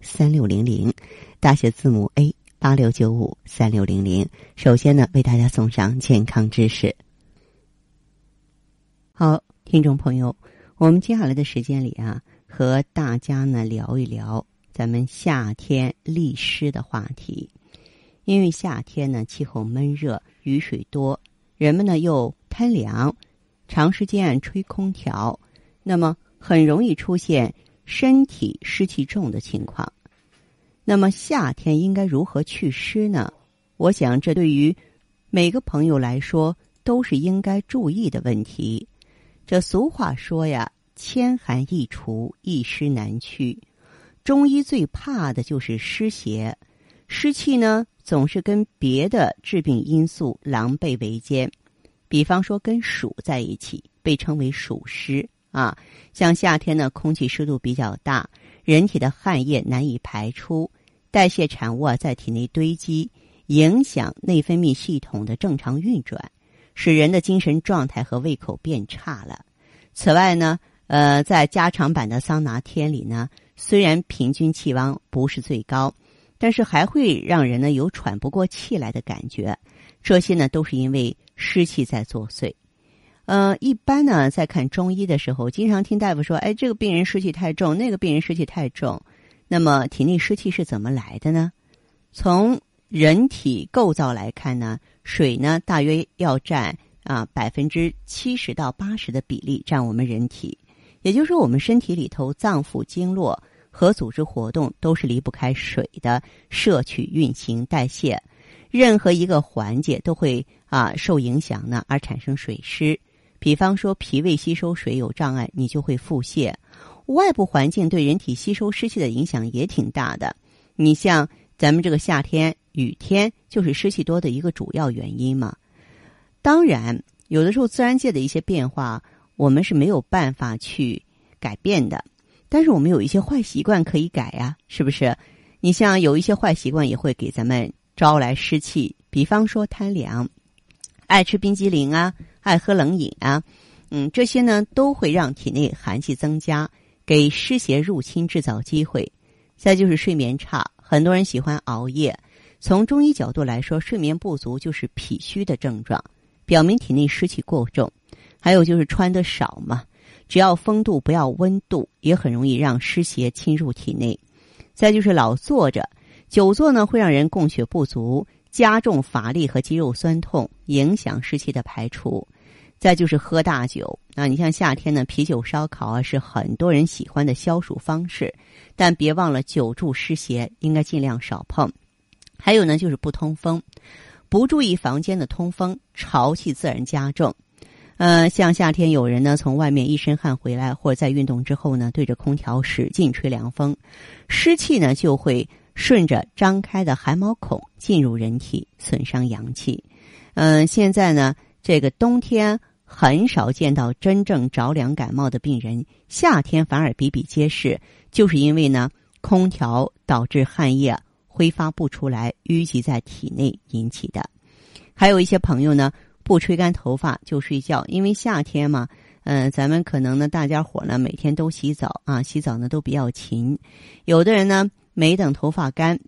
三六零零，大写字母 A 八六九五三六零零。首先呢，为大家送上健康知识。好，听众朋友，我们接下来的时间里啊。和大家呢聊一聊咱们夏天利湿的话题，因为夏天呢气候闷热，雨水多，人们呢又贪凉，长时间吹空调，那么很容易出现身体湿气重的情况。那么夏天应该如何祛湿呢？我想这对于每个朋友来说都是应该注意的问题。这俗话说呀。千寒易除，一湿难去。中医最怕的就是湿邪，湿气呢总是跟别的致病因素狼狈为奸。比方说跟暑在一起，被称为暑湿啊。像夏天呢，空气湿度比较大，人体的汗液难以排出，代谢产物啊在体内堆积，影响内分泌系统的正常运转，使人的精神状态和胃口变差了。此外呢。呃，在加长版的桑拿天里呢，虽然平均气温不是最高，但是还会让人呢有喘不过气来的感觉。这些呢都是因为湿气在作祟。呃，一般呢在看中医的时候，经常听大夫说：“哎，这个病人湿气太重，那个病人湿气太重。”那么体内湿气是怎么来的呢？从人体构造来看呢，水呢大约要占啊百分之七十到八十的比例占我们人体。也就是说，我们身体里头脏腑、经络和组织活动都是离不开水的摄取、运行、代谢，任何一个环节都会啊受影响呢，而产生水湿。比方说，脾胃吸收水有障碍，你就会腹泻。外部环境对人体吸收湿气的影响也挺大的。你像咱们这个夏天雨天，就是湿气多的一个主要原因嘛。当然，有的时候自然界的一些变化。我们是没有办法去改变的，但是我们有一些坏习惯可以改呀，是不是？你像有一些坏习惯也会给咱们招来湿气，比方说贪凉、爱吃冰激凌啊、爱喝冷饮啊，嗯，这些呢都会让体内寒气增加，给湿邪入侵制造机会。再就是睡眠差，很多人喜欢熬夜。从中医角度来说，睡眠不足就是脾虚的症状，表明体内湿气过重。还有就是穿的少嘛，只要风度不要温度，也很容易让湿邪侵入体内。再就是老坐着，久坐呢会让人供血不足，加重乏力和肌肉酸痛，影响湿气的排除。再就是喝大酒啊，你像夏天呢，啤酒、烧烤啊是很多人喜欢的消暑方式，但别忘了久住湿邪，应该尽量少碰。还有呢，就是不通风，不注意房间的通风，潮气自然加重。呃，像夏天有人呢从外面一身汗回来，或者在运动之后呢，对着空调使劲吹凉风，湿气呢就会顺着张开的汗毛孔进入人体，损伤阳气。嗯，现在呢这个冬天很少见到真正着凉感冒的病人，夏天反而比比皆是，就是因为呢空调导致汗液挥发不出来，淤积在体内引起的。还有一些朋友呢。不吹干头发就睡觉，因为夏天嘛，嗯，咱们可能呢，大家伙呢每天都洗澡啊，洗澡呢都比较勤。有的人呢，没等头发干，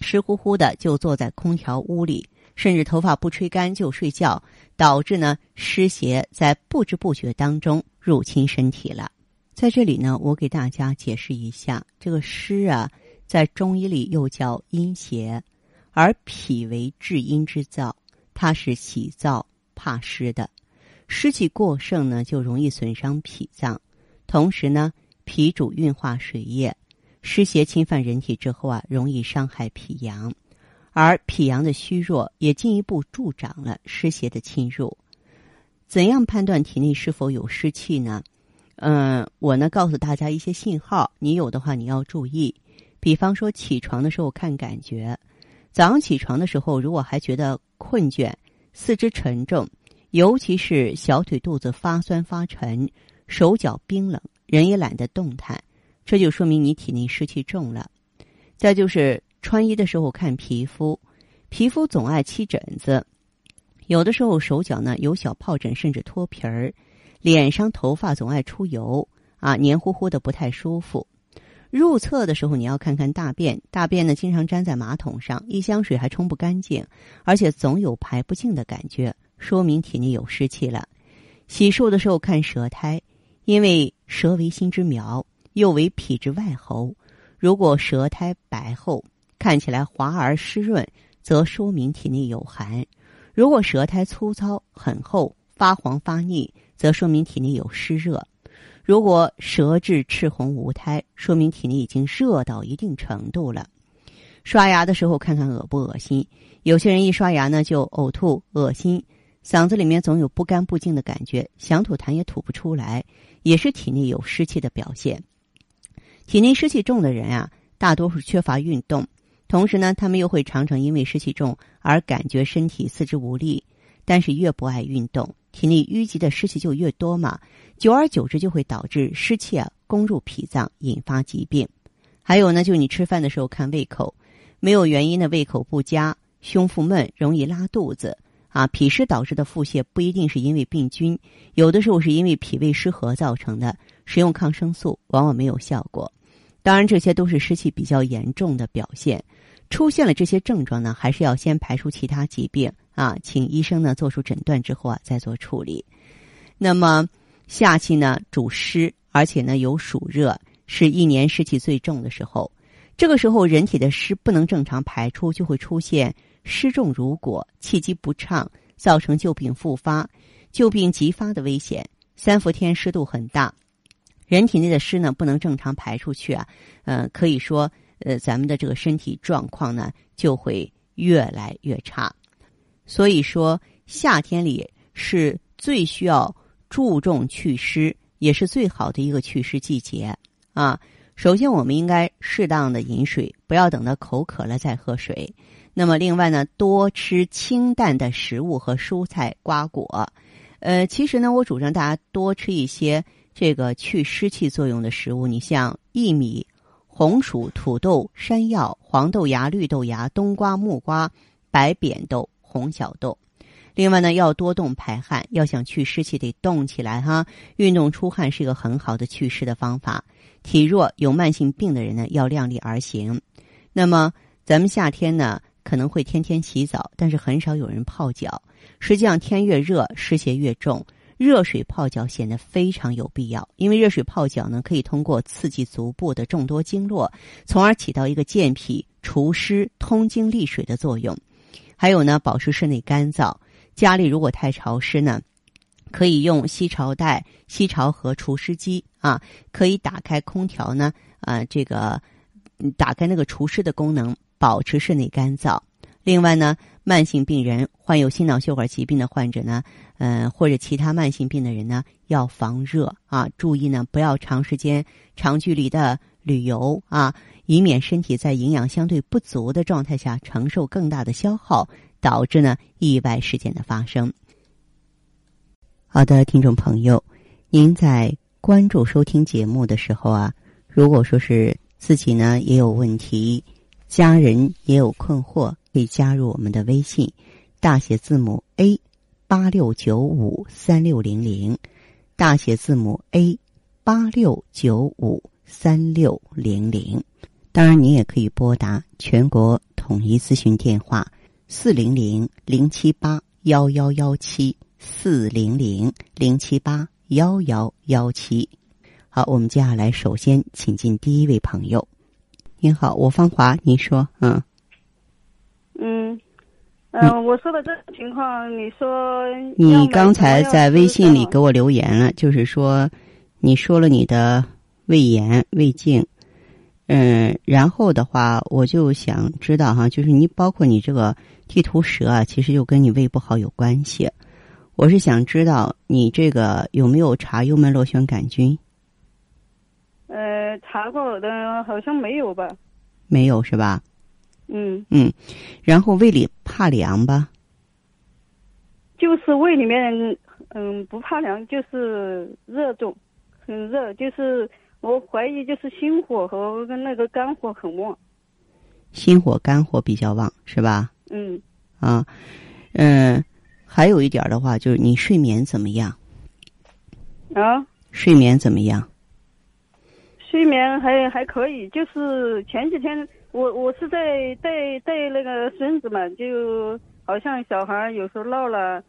湿乎乎的就坐在空调屋里，甚至头发不吹干就睡觉，导致呢湿邪在不知不觉当中入侵身体了。在这里呢，我给大家解释一下，这个湿啊，在中医里又叫阴邪，而脾为至阴之燥，它是喜燥。怕湿的，湿气过盛呢，就容易损伤脾脏。同时呢，脾主运化水液，湿邪侵犯人体之后啊，容易伤害脾阳，而脾阳的虚弱也进一步助长了湿邪的侵入。怎样判断体内是否有湿气呢？嗯，我呢告诉大家一些信号，你有的话你要注意。比方说起床的时候看感觉，早上起床的时候如果还觉得困倦、四肢沉重，尤其是小腿肚子发酸发沉、手脚冰冷，人也懒得动弹，这就说明你体内湿气重了。再就是穿衣的时候看皮肤，皮肤总爱起疹子，有的时候手脚呢有小疱疹甚至脱皮儿，脸上头发总爱出油。啊，黏糊糊的不太舒服。入厕的时候，你要看看大便，大便呢经常粘在马桶上，一箱水还冲不干净，而且总有排不净的感觉，说明体内有湿气了。洗漱的时候看舌苔，因为舌为心之苗，又为脾之外喉。如果舌苔白厚，看起来滑而湿润，则说明体内有寒；如果舌苔粗糙很厚，发黄发腻，则说明体内有湿热。如果舌质赤红无苔，说明体内已经热到一定程度了。刷牙的时候看看恶不恶心，有些人一刷牙呢就呕吐、恶心，嗓子里面总有不干不净的感觉，想吐痰也吐不出来，也是体内有湿气的表现。体内湿气重的人啊，大多数缺乏运动，同时呢，他们又会常常因为湿气重而感觉身体四肢无力。但是越不爱运动，体内淤积的湿气就越多嘛，久而久之就会导致湿气啊攻入脾脏，引发疾病。还有呢，就你吃饭的时候看胃口，没有原因的胃口不佳、胸腹闷、容易拉肚子啊，脾湿导致的腹泻不一定是因为病菌，有的时候是因为脾胃失和造成的，使用抗生素往往没有效果。当然，这些都是湿气比较严重的表现。出现了这些症状呢，还是要先排除其他疾病啊，请医生呢做出诊断之后啊再做处理。那么夏季呢主湿，而且呢有暑热，是一年湿气最重的时候。这个时候人体的湿不能正常排出，就会出现湿重如裹、气机不畅，造成旧病复发、旧病急发的危险。三伏天湿度很大，人体内的湿呢不能正常排出去啊，嗯，可以说。呃，咱们的这个身体状况呢，就会越来越差。所以说，夏天里是最需要注重祛湿，也是最好的一个祛湿季节啊。首先，我们应该适当的饮水，不要等到口渴了再喝水。那么，另外呢，多吃清淡的食物和蔬菜瓜果。呃，其实呢，我主张大家多吃一些这个去湿气作用的食物。你像薏米。红薯、土豆、山药、黄豆芽、绿豆芽、冬瓜、木瓜、白扁豆、红小豆。另外呢，要多动排汗，要想去湿气得动起来哈。运动出汗是一个很好的祛湿的方法。体弱有慢性病的人呢，要量力而行。那么咱们夏天呢，可能会天天洗澡，但是很少有人泡脚。实际上，天越热，湿邪越重。热水泡脚显得非常有必要，因为热水泡脚呢，可以通过刺激足部的众多经络，从而起到一个健脾、除湿、通经利水的作用。还有呢，保持室内干燥。家里如果太潮湿呢，可以用吸潮袋、吸潮和、除湿机啊，可以打开空调呢，啊，这个打开那个除湿的功能，保持室内干燥。另外呢，慢性病人、患有心脑血管疾病的患者呢，嗯，或者其他慢性病的人呢，要防热啊，注意呢，不要长时间、长距离的旅游啊，以免身体在营养相对不足的状态下承受更大的消耗，导致呢意外事件的发生。好的，听众朋友，您在关注收听节目的时候啊，如果说是自己呢也有问题，家人也有困惑。可以加入我们的微信，大写字母 A 八六九五三六零零，大写字母 A 八六九五三六零零。当然，您也可以拨打全国统一咨询电话四零零零七八幺幺幺七四零零零七八幺幺幺七。好，我们接下来首先请进第一位朋友。您好，我芳华，您说，嗯。嗯，嗯，我说的这个情况，你说你刚才在微信里给我留言了，就是说你说了你的胃炎、胃镜，嗯，然后的话，我就想知道哈，就是你包括你这个地图舌啊，其实就跟你胃不好有关系。我是想知道你这个有没有查幽门螺旋杆菌？呃，查过的，好像没有吧。没有是吧？嗯，嗯，然后胃里怕凉吧？就是胃里面，嗯，不怕凉，就是热重，很热，就是我怀疑就是心火和跟那个肝火很旺。心火、肝火比较旺是吧？嗯，啊，嗯，还有一点的话，就是你睡眠怎么样？啊，睡眠怎么样？睡眠还还可以，就是前几天我我是在带带那个孙子嘛，就好像小孩有时候闹了，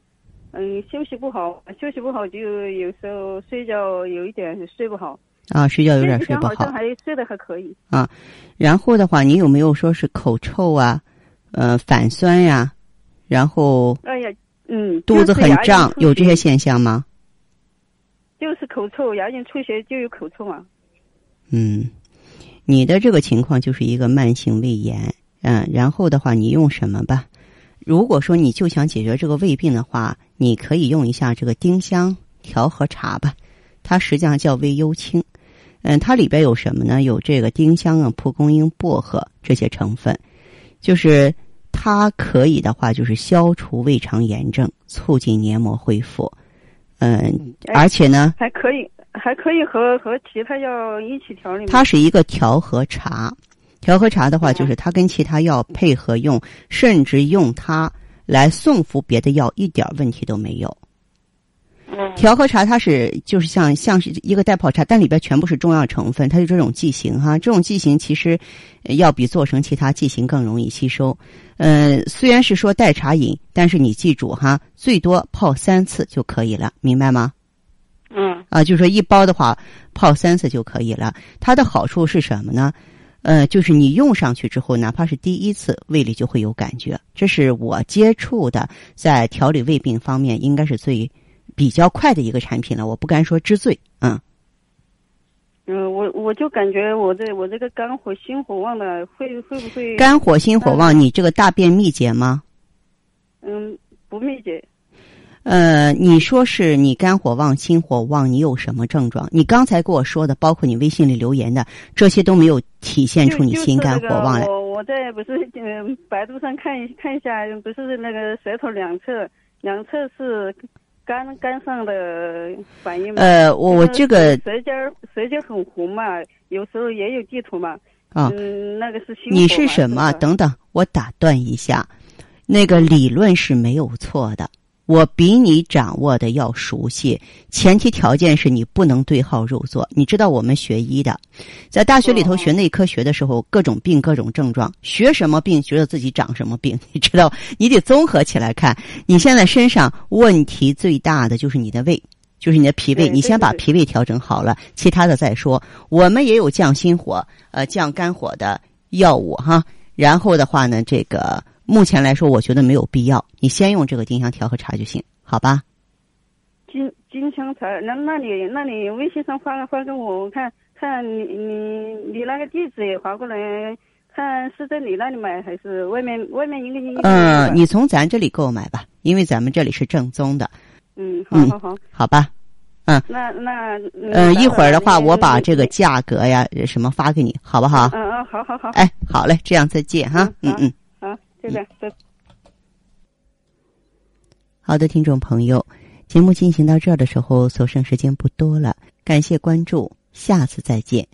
嗯，休息不好，休息不好就有时候睡觉有一点睡不好。啊，睡觉有点睡不好。好像还睡得还可以。啊，然后的话，你有没有说是口臭啊，呃，反酸呀，然后哎呀，嗯，肚子很胀，有这些现象吗？就是口臭，牙龈出血就有口臭啊。嗯，你的这个情况就是一个慢性胃炎，嗯，然后的话，你用什么吧？如果说你就想解决这个胃病的话，你可以用一下这个丁香调和茶吧，它实际上叫胃幽清，嗯，它里边有什么呢？有这个丁香啊、蒲公英、薄荷这些成分，就是它可以的话，就是消除胃肠炎症，促进黏膜恢复，嗯，而且呢，还可以。还可以和和其他药一起调理吗？它是一个调和茶，调和茶的话，就是它跟其他药配合用，甚至用它来送服别的药，一点问题都没有。调和茶它是就是像像是一个代泡茶，但里边全部是中药成分，它就这种剂型哈，这种剂型其实要比做成其他剂型更容易吸收。呃，虽然是说代茶饮，但是你记住哈，最多泡三次就可以了，明白吗？嗯啊，就是说一包的话，泡三次就可以了。它的好处是什么呢？呃，就是你用上去之后，哪怕是第一次，胃里就会有感觉。这是我接触的，在调理胃病方面，应该是最比较快的一个产品了。我不敢说之最，嗯。嗯，我我就感觉我这我这个肝火心火旺的，会会不会？肝火心火旺，你这个大便秘结吗？嗯，不秘结。呃，你说是你肝火旺、心火旺，你有什么症状？你刚才跟我说的，包括你微信里留言的，这些都没有体现出你心肝火旺来。我我在不是嗯百度上看看一下，不是那个舌头两侧两侧是肝肝上的反应吗？呃，我我这个舌尖舌尖很红嘛，有时候也有地图嘛。啊，嗯，那个是心。你是什么？等等，我打断一下，那个理论是没有错的。我比你掌握的要熟悉，前提条件是你不能对号入座。你知道我们学医的，在大学里头学内科学的时候，各种病、各种症状，学什么病觉得自己长什么病，你知道？你得综合起来看。你现在身上问题最大的就是你的胃，就是你的脾胃。你先把脾胃调整好了，其他的再说。我们也有降心火、呃降肝火的药物哈。然后的话呢，这个。目前来说，我觉得没有必要。你先用这个丁香调和茶就行，好吧？金金香茶，那那你那你微信上发发给我看看，你你你那个地址也发过来，看是在你那里买还是外面外面一个一个？嗯，你从咱这里购买吧，因为咱们这里是正宗的。嗯，好好好，好吧。嗯，那那嗯，一会儿的话，我把这个价格呀什么发给你，好不好？嗯嗯，好好好。哎，好嘞，这样再见哈。嗯嗯。好的，听众朋友，节目进行到这儿的时候，所剩时间不多了，感谢关注，下次再见。